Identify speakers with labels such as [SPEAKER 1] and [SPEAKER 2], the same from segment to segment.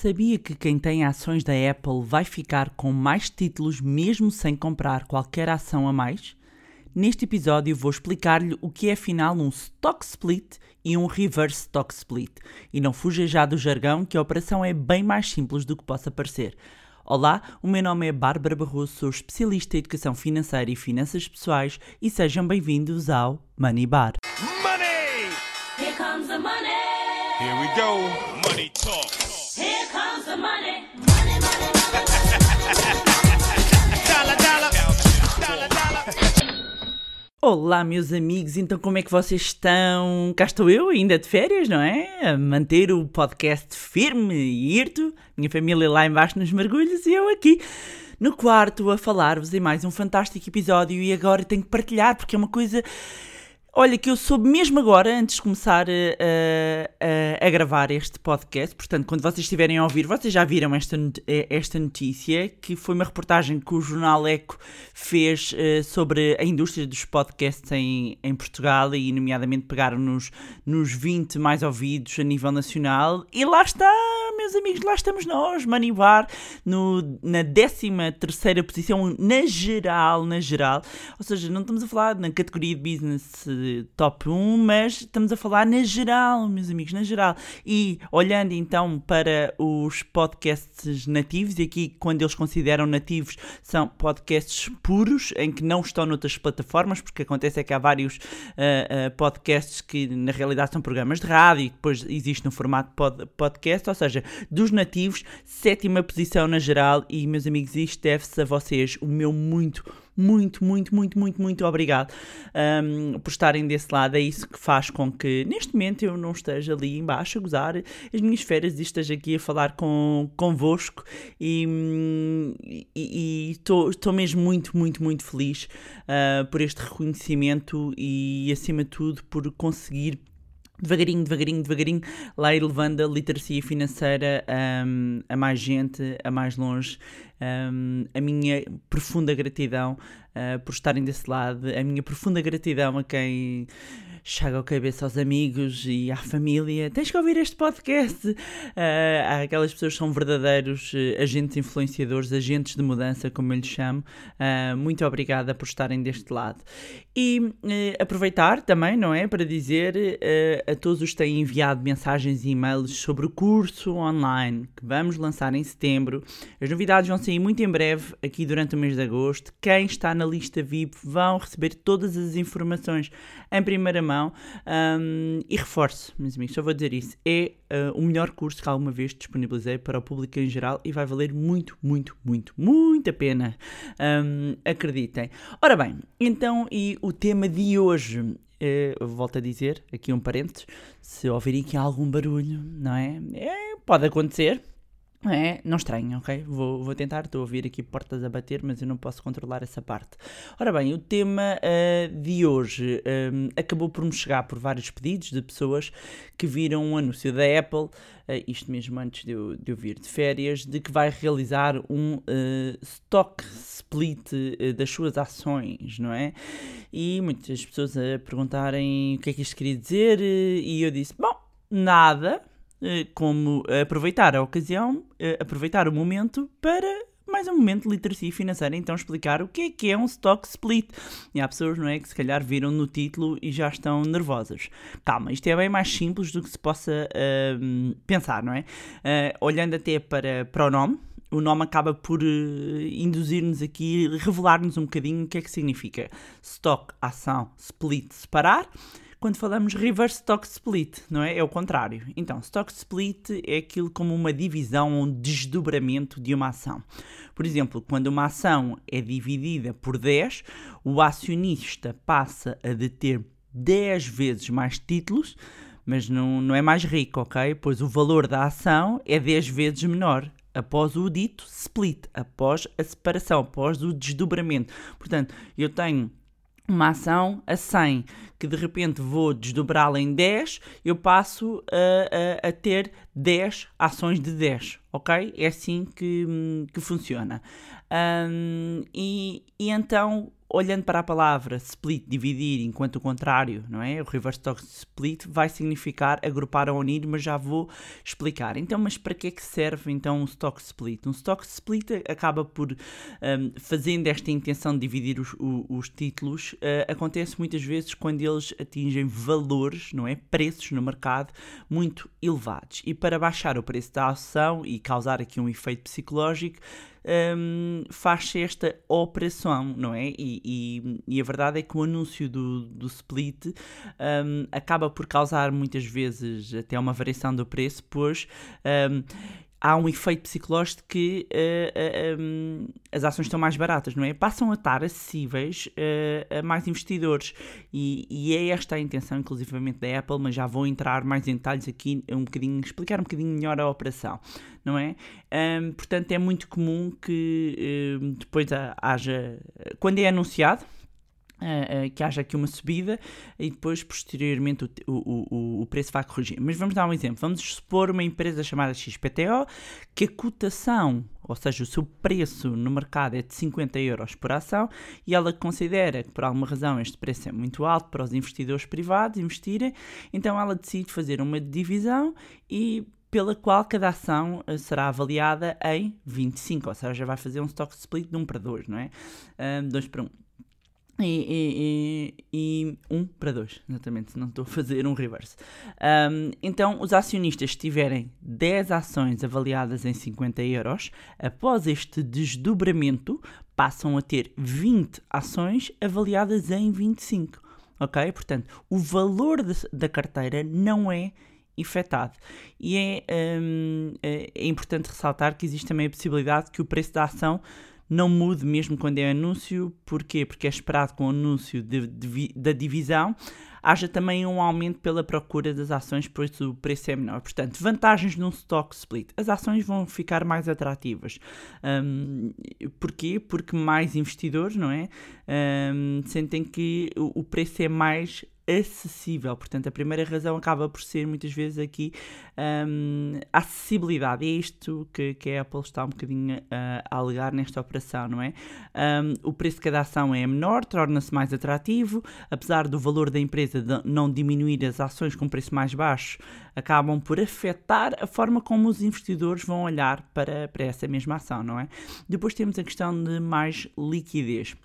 [SPEAKER 1] Sabia que quem tem ações da Apple vai ficar com mais títulos mesmo sem comprar qualquer ação a mais? Neste episódio vou explicar-lhe o que é afinal um stock split e um reverse stock split. E não fuja já do jargão que a operação é bem mais simples do que possa parecer. Olá, o meu nome é Bárbara Barroso, sou especialista em educação financeira e finanças pessoais e sejam bem-vindos ao Money Bar.
[SPEAKER 2] Money!
[SPEAKER 3] Here comes the money.
[SPEAKER 2] Here we go. Money talk.
[SPEAKER 1] Olá, meus amigos, então como é que vocês estão? Cá estou eu, ainda de férias, não é? A manter o podcast firme e irto, minha família lá embaixo nos mergulhos e eu aqui no quarto a falar-vos em mais um fantástico episódio e agora tenho que partilhar porque é uma coisa. Olha, que eu soube mesmo agora, antes de começar eh, a, a- a gravar este podcast, portanto, quando vocês estiverem a ouvir, vocês já viram esta, eh, esta notícia, que foi uma reportagem que o jornal Eco fez eh, sobre a indústria dos podcasts em, em Portugal e, nomeadamente, pegaram nos, nos 20 mais ouvidos a nível nacional. E lá está, meus amigos, lá estamos nós, Manibar, no, na 13 terceira posição na geral, na geral. Ou seja, não estamos a falar na categoria de business eh, top 1, mas estamos a falar na geral, meus amigos, na geral. E olhando então para os podcasts nativos, e aqui quando eles consideram nativos são podcasts puros, em que não estão noutras plataformas, porque acontece é que há vários ah, ah, podcasts que na realidade são programas de rádio e depois existe no formato pod- podcast, ou seja, dos nativos, sétima posição na geral, e meus amigos, isto deve-se a vocês, o meu muito, muito, muito, muito, muito, muito obrigado ahm, por estarem desse lado. É isso que faz com que neste momento eu não esteja ali embaixo a gozar as minhas férias e esteja aqui a falar com, convosco. E estou mesmo muito, muito, muito feliz ah, por este reconhecimento e acima de tudo por conseguir devagarinho, devagarinho, devagarinho, lá ir levando a literacia financeira hum, a mais gente, a mais longe. Hum, a minha profunda gratidão ah, por estarem desse lado, a minha profunda gratidão a quem chaga a cabeça aos amigos e à família. Tens que ouvir este podcast. Há aquelas pessoas que são verdadeiros eh, agentes influenciadores, agentes de mudança, como eu lhes chamo. Ah, muito obrigada por estarem deste lado. E eh, aproveitar também, não é? Para dizer eh, a todos os que têm enviado mensagens e e-mails sobre o curso online que vamos lançar em setembro. As novidades vão sair muito em breve, aqui durante o mês de agosto. Quem está na lista VIP vão receber todas as informações em primeira mão. Ahm, e reforço, meus amigos, só vou dizer isso: é ah, o melhor curso que alguma vez disponibilizei para o público em geral e vai valer muito, muito, muito, muito a pena. Ahm, acreditem. Ora bem, então, e o tema de hoje. eu volto a dizer, aqui um parênteses, se ouvirem aqui algum barulho, não é? É, pode acontecer, é? Não estranho, ok? Vou, vou tentar, estou a ouvir aqui portas a bater, mas eu não posso controlar essa parte. Ora bem, o tema ah, de hoje ahm, acabou por me chegar por vários pedidos de pessoas que viram um anúncio da Apple, ah, isto mesmo antes de eu, de eu vir de férias, de que vai realizar um ah, stock split das suas ações, não é? E muitas pessoas a perguntarem o que é que isto queria dizer, e eu disse: bom, nada, como aproveitar a ocasião, eh, aproveitar o momento para mais um momento de literacia financeira, então explicar o que é que é um stock split. E há pessoas, não é, que se calhar viram no título e já estão nervosas. Calma, isto é bem mais simples do que se possa ahm, pensar, não é? Ah, olhando até para, para o nome, o nome acaba por eh, induzir-nos aqui, revelar-nos um bocadinho o que é que significa stock, ação, split, separar. Quando falamos reverse stock split, não é? É o contrário. Então, stock split é aquilo como uma divisão, um desdobramento de uma ação. Por exemplo, quando uma ação é dividida por 10, o acionista passa a deter 10 vezes mais títulos, mas não, não é mais rico, ok? Pois o valor da ação é 10 vezes menor após o dito split, após a separação, após o desdobramento. Portanto, eu tenho uma ação a 100, que de repente vou desdobrá-la em 10, eu passo a, a- a ter 10 ações de 10, ok? É assim que, que funciona. Hum, e, e então olhando para a palavra split, dividir, enquanto o contrário, não é? O reverse stock split vai significar agrupar ou unir, mas já vou explicar. Então, mas para que é que serve então um stock split? Um stock split acaba por, um, fazendo esta intenção de dividir os, o- os títulos, uh, acontece muitas vezes quando eles atingem valores, não é? Preços no mercado muito elevados. E para baixar o preço da ação e causar aqui um efeito psicológico, hum, faz-se esta operação, não é? E, e- e a verdade é que o anúncio do, do split hum, acaba por causar muitas vezes até uma variação do preço, pois hum, há um efeito psicológico que eh, eh, hum, as ações estão mais baratas, não é? Passam a estar acessíveis eh, a mais investidores e, e é esta a intenção, inclusivamente, da Apple, mas já vou entrar mais em detalhes aqui, um bocadinho, explicar um bocadinho melhor a operação, não é? Hum, portanto, é muito comum que hum, depois ha- haja, quando é anunciado, que haja aqui uma subida e depois, posteriormente, o, o, o, preço vai corrigir. Mas vamos dar um exemplo. Vamos supor uma empresa chamada XPTO que a cotação, ou seja, o seu preço no mercado é de 50 euros por ação e ela considera que, por alguma razão, este preço é muito alto para os investidores privados investirem, então ela decide fazer uma divisão e pela qual cada ação eh, será avaliada em 25, ou seja, vai fazer um stock split de 1 para 2, não é? 2 para 1. E, e, e, 1 para 2, exatamente, não estou a fazer um reverse. Um, então, os acionistas tiverem 10 ações avaliadas em 50 euros, após este desdobramento, passam a ter 20 ações avaliadas em 25. Ok? Portanto, o valor de- da carteira não é efetado. E é, hum, é é importante ressaltar que existe também a possibilidade que o preço da ação não mude mesmo quando é anúncio. Porquê? Porque é esperado com o anúncio de- de da divisão haja também um aumento pela procura das ações, pois o preço é menor. Portanto, vantagens num stock split. As ações vão ficar mais atrativas. Hum, porquê? Porque mais investidores, não é? Hum, sentem que o preço é mais acessível. Portanto, a primeira razão acaba por ser muitas vezes aqui hum, a acessibilidade. É isto que, que a Apple está um bocadinho ah, a alegar nesta operação, não é? Hum, o preço de cada ação é menor, torna-se mais atrativo, apesar do valor da empresa não diminuir as ações com preço mais baixo, acabam por afetar a forma como os investidores vão olhar para, para essa mesma ação, não é? Depois temos a questão de mais liquidez.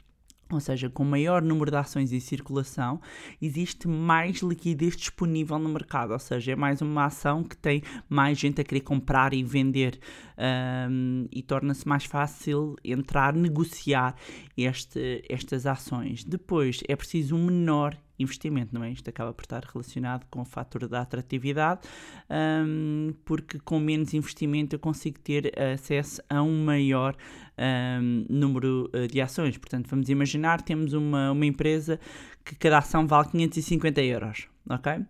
[SPEAKER 1] Ou seja, com maior número de ações em circulação, existe mais liquidez disponível no mercado. Ou seja, é mais uma ação que tem mais gente a querer comprar e vender ahm, e torna-se mais fácil entrar, negociar este, estas ações. Depois, é preciso um menor investimento, não é? Isto acaba por estar relacionado com o fator da atratividade, ahm, porque com menos investimento eu consigo ter acesso a um maior ahm, número eh, de ações. Portanto, vamos imaginar, temos uma, uma empresa que cada ação vale 550 euros, ok?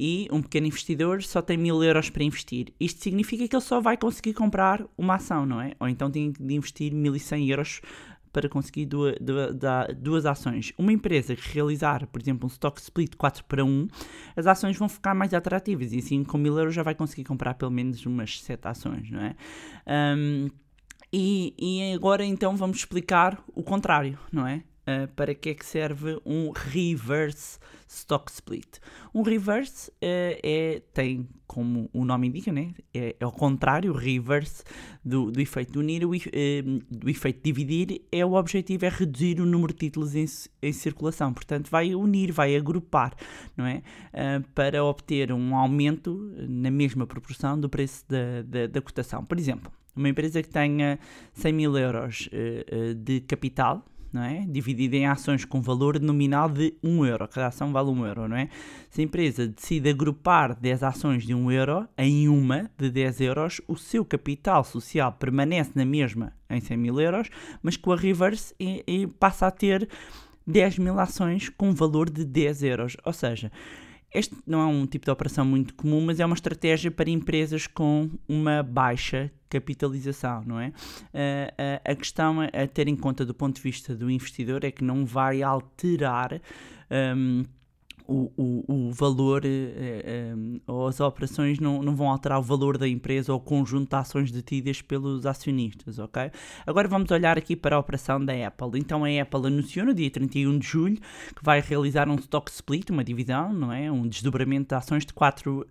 [SPEAKER 1] E um pequeno investidor só tem 1000 euros para investir. Isto significa que ele só vai conseguir comprar uma ação, não é? Ou então tem de investir 1100 euros para conseguir duas, duas, ações. Uma empresa que realizar, por exemplo, um stock split 4 para 1, as ações vão ficar mais atrativas e assim com 1000 euros já vai conseguir comprar pelo menos umas 7 ações, não é? Ahm, e, e agora então vamos explicar o contrário, não é? Uh, para que é que serve um reverse stock split? Um reverse uh, é, tem, como o nome indica, né? é, é ao contrário, reverse do, do efeito unir, o, ef- eh, do efeito dividir, é o objetivo é reduzir o número de títulos em, em circulação, portanto vai unir, vai agrupar, não é? Uh, para obter um aumento na mesma proporção do preço da, da, da cotação. Por exemplo, uma empresa que tenha 100 mil euros de capital, não é? Dividida em ações com valor nominal de 1 euro. Cada ação vale 1 euro, não é? Se a empresa decide agrupar 10 ações de 1 euro em uma de 10 euros, o seu capital social permanece na mesma em 100 mil euros, mas com a reverse e, e passa a ter 10 mil ações com valor de 10 euros. Ou seja, este não é um tipo de operação muito comum, mas é uma estratégia para empresas com uma baixa capitalização, não é? Uh, a, a questão a, ter em conta do ponto de vista do investidor é que não vai alterar um, o, o, o valor eh, eh, ou as operações não, não vão alterar o valor da empresa ou o conjunto de ações detidas pelos acionistas, ok? Agora vamos olhar aqui para a operação da Apple. Então a Apple anunciou no dia 31 de julho que vai realizar um stock split, uma divisão, não é? Um desdobramento de ações de 4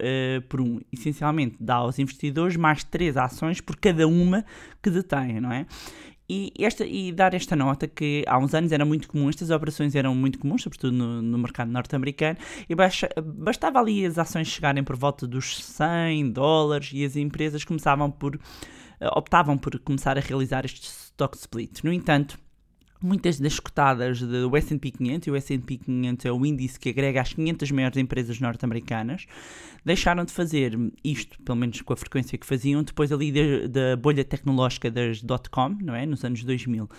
[SPEAKER 1] por 1. Essencialmente dá aos investidores mais 3 ações por cada uma que detêm, não é? E, esta, e dar esta nota que há uns anos era muito comum, estas operações eram muito comuns, sobretudo no, no mercado norte-americano, e baixa, bastava ali as ações chegarem por volta dos 100 dólares e as empresas começavam por, eh, optavam por começar a realizar este stock split. No entanto, Muitas das cotadas do S&P 500, e o S&P 500 é o índice que agrega as 500 maiores empresas norte-americanas, deixaram de fazer isto, pelo menos com a frequência que faziam, depois ali da, bolha tecnológica das dot-com, não é? Nos anos 2000.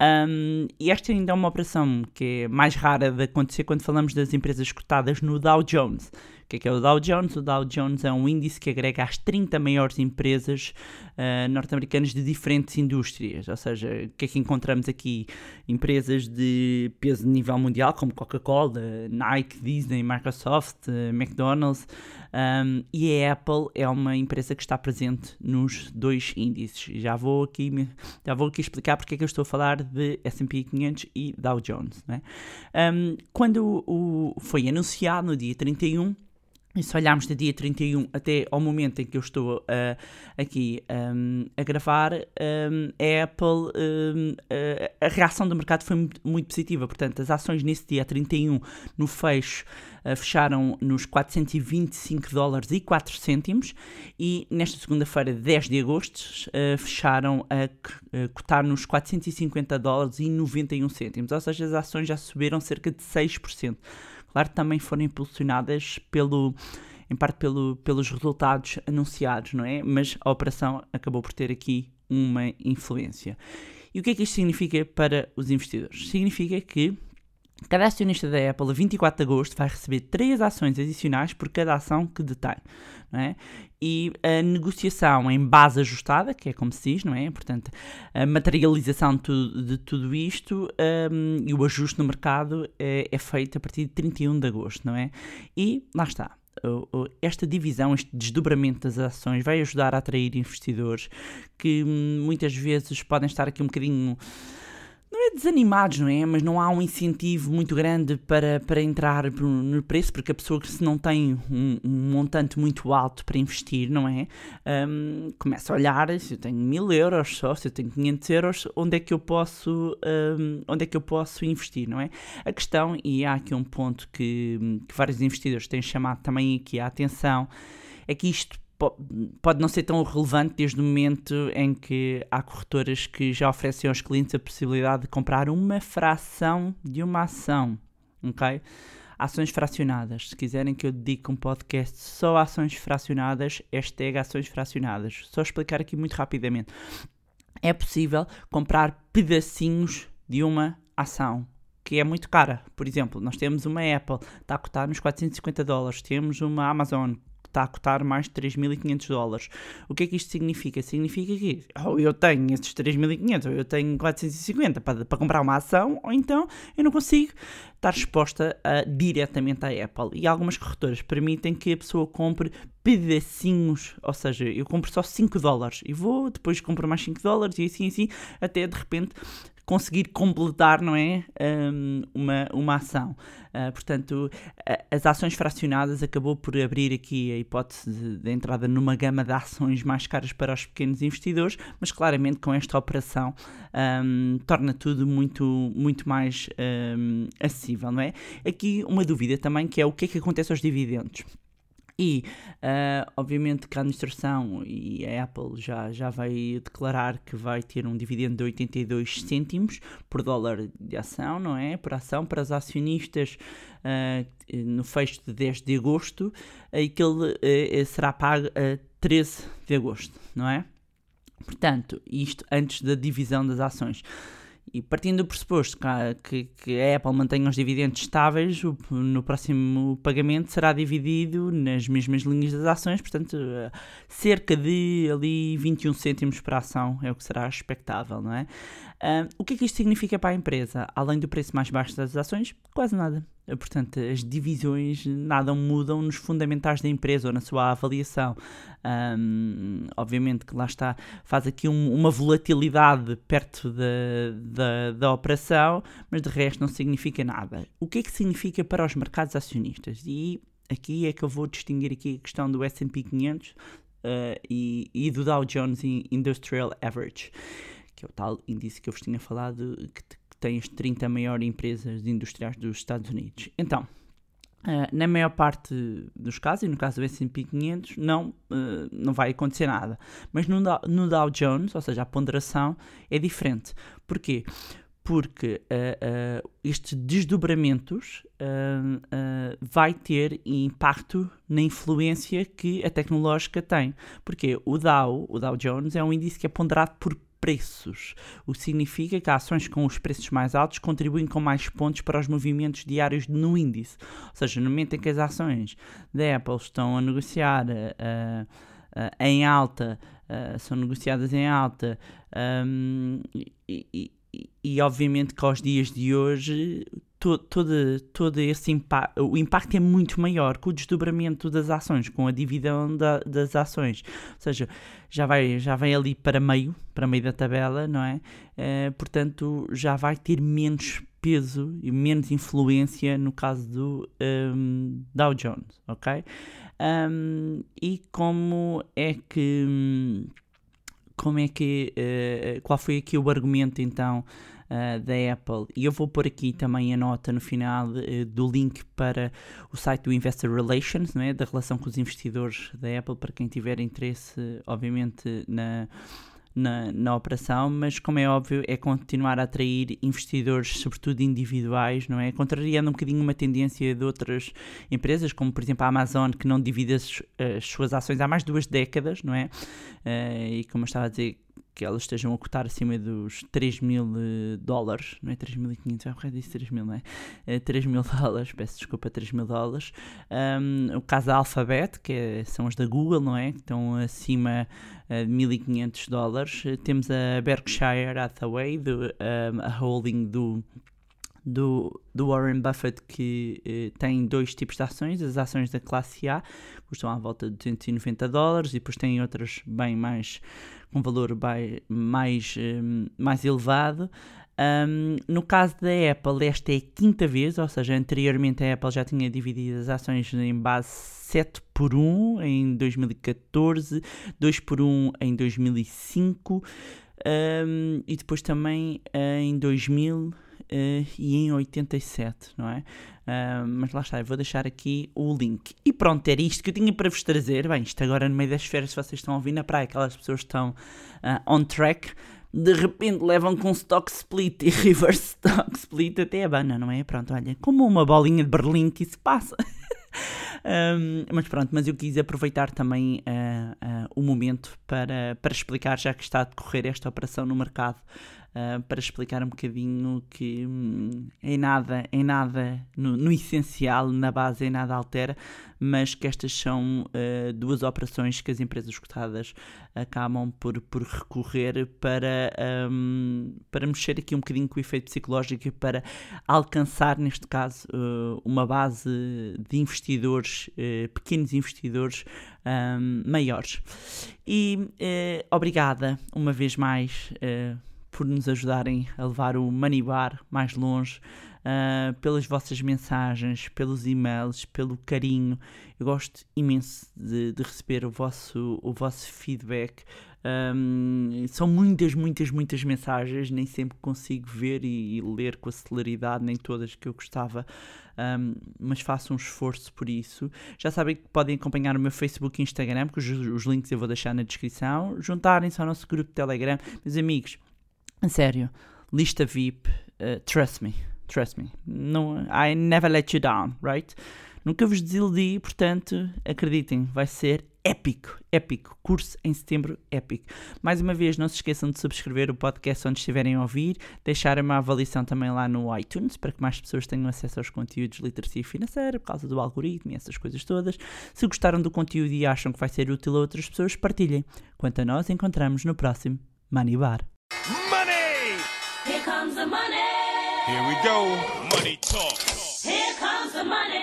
[SPEAKER 1] Um, e esta ainda é uma operação que é mais rara de acontecer quando falamos das empresas cotadas no Dow Jones. O que é, que é o Dow Jones? O Dow Jones é um índice que agrega as 30 maiores empresas uh, norte-americanas de diferentes indústrias. Ou seja, o que é que encontramos aqui? Empresas de peso de nível mundial, como Coca-Cola, Nike, Disney, Microsoft, uh, McDonald's. Um, e a Apple é uma empresa que está presente nos dois índices. Já vou aqui, já vou aqui explicar porque é que eu estou a falar de S&P 500 e Dow Jones. Né? Um, quando o, foi anunciado no dia 31, e se olharmos do dia 31 até ao momento em que eu estou uh, aqui um, a gravar, um, a Apple, um, a, reação do mercado foi muito, muito, positiva. Portanto, as ações nesse dia 31, no fecho, uh, fecharam nos 425 dólares e 4 cêntimos e nesta segunda-feira, 10 de agosto, uh, fecharam a, a cotar nos 450 dólares e 91 cêntimos. Ou seja, as ações já subiram cerca de 6%. Claro, também foram impulsionadas pelo, em parte pelo, pelos resultados anunciados, não é? Mas a operação acabou por ter aqui uma influência. E o que é que isto significa para os investidores? Significa que cada acionista da Apple, a 24 de agosto, vai receber 3 ações adicionais por cada ação que detém. Não é? E a negociação em base ajustada, que é como se diz, não é? Portanto, a materialização de tudo, de tudo isto um, e o ajuste no mercado é, é feito a partir de 31 de agosto, não é? E lá está esta divisão, este desdobramento das ações vai ajudar a atrair investidores que hum, muitas vezes podem estar aqui um bocadinho não é desanimados, não é? Mas não há um incentivo muito grande para, para entrar no preço, porque a pessoa que se não tem um, um montante muito alto para investir, não é? Um, começa a olhar, se eu tenho mil euros só, se eu tenho 500 euros, onde é que eu posso, um, onde é que eu posso investir, não é? A questão, e há aqui um ponto que, que vários investidores têm chamado também aqui a atenção, é que isto pode não ser tão relevante desde o momento em que há corretoras que já oferecem aos clientes a possibilidade de comprar uma fração de uma ação, ok? Ações fracionadas. Se quiserem que eu dedique um podcast só a ações fracionadas, hashtag ações fracionadas. Só explicar aqui muito rapidamente. É possível comprar pedacinhos de uma ação, que é muito cara. Por exemplo, nós temos uma Apple, está a custar nos 450 dólares. Temos uma Amazon, está a custar mais de 3.500 dólares. O que é que isto significa? Significa que ou eu tenho esses 3.500 ou eu tenho 450 para, para comprar uma ação, ou então eu não consigo estar exposta a, diretamente à Apple. E algumas corretoras permitem que a pessoa compre pedacinhos, ou seja, eu compro só 5 dólares e vou, depois compro mais 5 dólares e assim assim, até de repente conseguir completar, não é? Um, uma, uma ação. Uh, portanto, as ações fracionadas acabou por abrir aqui a hipótese de, de, entrada numa gama de ações mais caras para os pequenos investidores, mas claramente com esta operação um, torna tudo muito, muito mais um, acessível, não é? Aqui uma dúvida também que é o que é que acontece aos dividendos. E, uh, obviamente, que a administração e a Apple já, já vai declarar que vai ter um dividendo de 82 cêntimos por dólar de ação, não é? Por ação para os acionistas uh, no fecho de 10 de agosto e que ele uh, será pago a 13 de agosto, não é? Portanto, isto antes da divisão das ações. E partindo do pressuposto que, que a Apple mantenha os dividendos estáveis, o- no próximo pagamento será dividido nas mesmas linhas das ações, portanto, eh, cerca de ali 21 cêntimos por ação é o que será expectável, não é? Ah, o que é que isto significa para a empresa? Além do preço mais baixo das ações, quase nada. Portanto, as divisões nada mudam nos fundamentais da empresa ou na sua avaliação. Ahm, obviamente que lá está, faz aqui um- uma volatilidade perto da, da, da operação, mas de resto não significa nada. O que é que significa para os mercados acionistas? E aqui é que eu vou distinguir aqui a questão do S&P 500 eh, e, e do Dow Jones Industrial Average, que é o tal índice que eu vos tinha falado, que, que tem as 30 maiores empresas industriais dos Estados Unidos. Então, Uh, na maior parte dos casos, e no caso do S&P 500, não, uh, não vai acontecer nada. Mas no, no Dow Jones, ou seja, a ponderação é diferente. Porquê? Porque uh, uh, estes desdobramentos uh, vai ter impacto na influência que a tecnológica tem. Porque o Dow, o Dow Jones, é um índice que é ponderado por preços, o que significa que ações com os preços mais altos contribuem com mais pontos para os movimentos diários no índice. Ou seja, no momento em que as ações da Apple estão a negociar ah, ah, em alta, ah, são negociadas em alta, ahm, e, e- e- e obviamente que aos dias de hoje to- todo, todo esse impacto, o impacto é muito maior com o desdobramento das ações, com a divisão da- das ações. Ou seja, já vai, já vai ali para meio, para meio da tabela, não é? Eh, portanto, já vai ter menos peso e menos influência no caso do ehm, Dow Jones, ok? Ahm, e como é que como é que eh, qual foi aqui o argumento então eh, da Apple e eu vou pôr aqui também a nota no final eh, do link para o site do Investor Relations, não é? da relação com os investidores da Apple, para quem tiver interesse, obviamente, na, na, na operação, mas como é óbvio, é continuar a atrair investidores, sobretudo individuais, não é? Contrariando um bocadinho uma tendência de outras empresas, como por exemplo a Amazon, que não divide as, as suas ações há mais de duas décadas, não é? Eh, e como eu estava a dizer, que elas estejam a cotar acima dos 3 mil eh, dólares, não é 3.500, é correto disse 3 mil, não é? Eh, 3 mil dólares, peço desculpa, 3 mil dólares. Um, o caso da Alphabet, que é- são as da Google, não é? Que estão acima eh, de 1.500 dólares. Eh, Temos a Berkshire Hathaway, do, um, a holding do, do, do Warren Buffett, que eh, tem dois tipos de ações. As ações da classe A custam à volta de 290 dólares e depois tem outras bem mais com valor mais, hum, mais elevado. Um, no caso da Apple, esta é a quinta vez, ou seja, anteriormente a Apple já tinha dividido as ações em base 7 por 1 em 2014, 2 por 1 em 2005 um, e depois também eh, em 2000 eh, e em 87, não é? Ah, mas lá está, eu vou deixar aqui o link. E pronto, era isto que eu tinha para vos trazer. Bem, isto agora no meio das férias, se vocês estão a ouvir na praia, aquelas pessoas estão ah, on track, de repente levam com stock split e reverse stock split até a bana, não é? Pronto, olha, como uma bolinha de Berlim que isso passa. Um, mas pronto, mas eu quis aproveitar também ah, ah, o momento para, para explicar, já que está a decorrer esta operação no mercado, ah, para explicar um bocadinho que hum, em nada, em nada, no, no essencial, na base, em nada altera, mas que estas são ah, duas operações que as empresas cotadas acabam por, por recorrer para, hum, para mexer aqui um bocadinho com o efeito psicológico e para alcançar, neste caso, eh, uma base de investidores, pequenos investidores hum, maiores. E obrigada uma vez mais por nos ajudarem a levar o Money Bar mais longe, ah, pelas vossas mensagens, pelos e-mails, pelo carinho. Eu gosto imenso de, de receber o vosso, o vosso feedback. Um, são muitas, muitas, muitas mensagens, nem sempre consigo ver e, e ler com a celeridade, nem todas que eu gostava, um, mas faço um esforço por isso. Já sabem que podem acompanhar o meu Facebook e Instagram, que os, os links eu vou deixar na descrição. Juntarem-se ao nosso grupo de Telegram. Meus amigos, a sério, lista VIP, uh, trust me, trust me. No, I never let you down, right? Nunca vos desiludi, portanto, acreditem, vai ser épico, épico. Curso em setembro, épico. Mais uma vez, não se esqueçam de subscrever o podcast onde estiverem a ouvir, deixarem uma avaliação também lá no iTunes para que mais pessoas tenham acesso aos conteúdos de literacia financeira por causa do algoritmo e essas coisas todas. Se gostaram do conteúdo e acham que vai ser útil a outras pessoas, partilhem. Quanto a nós, encontramos no próximo Money Bar.
[SPEAKER 2] Money!
[SPEAKER 3] Here comes the money.
[SPEAKER 2] Here we go. Money talk.
[SPEAKER 3] Here comes the money.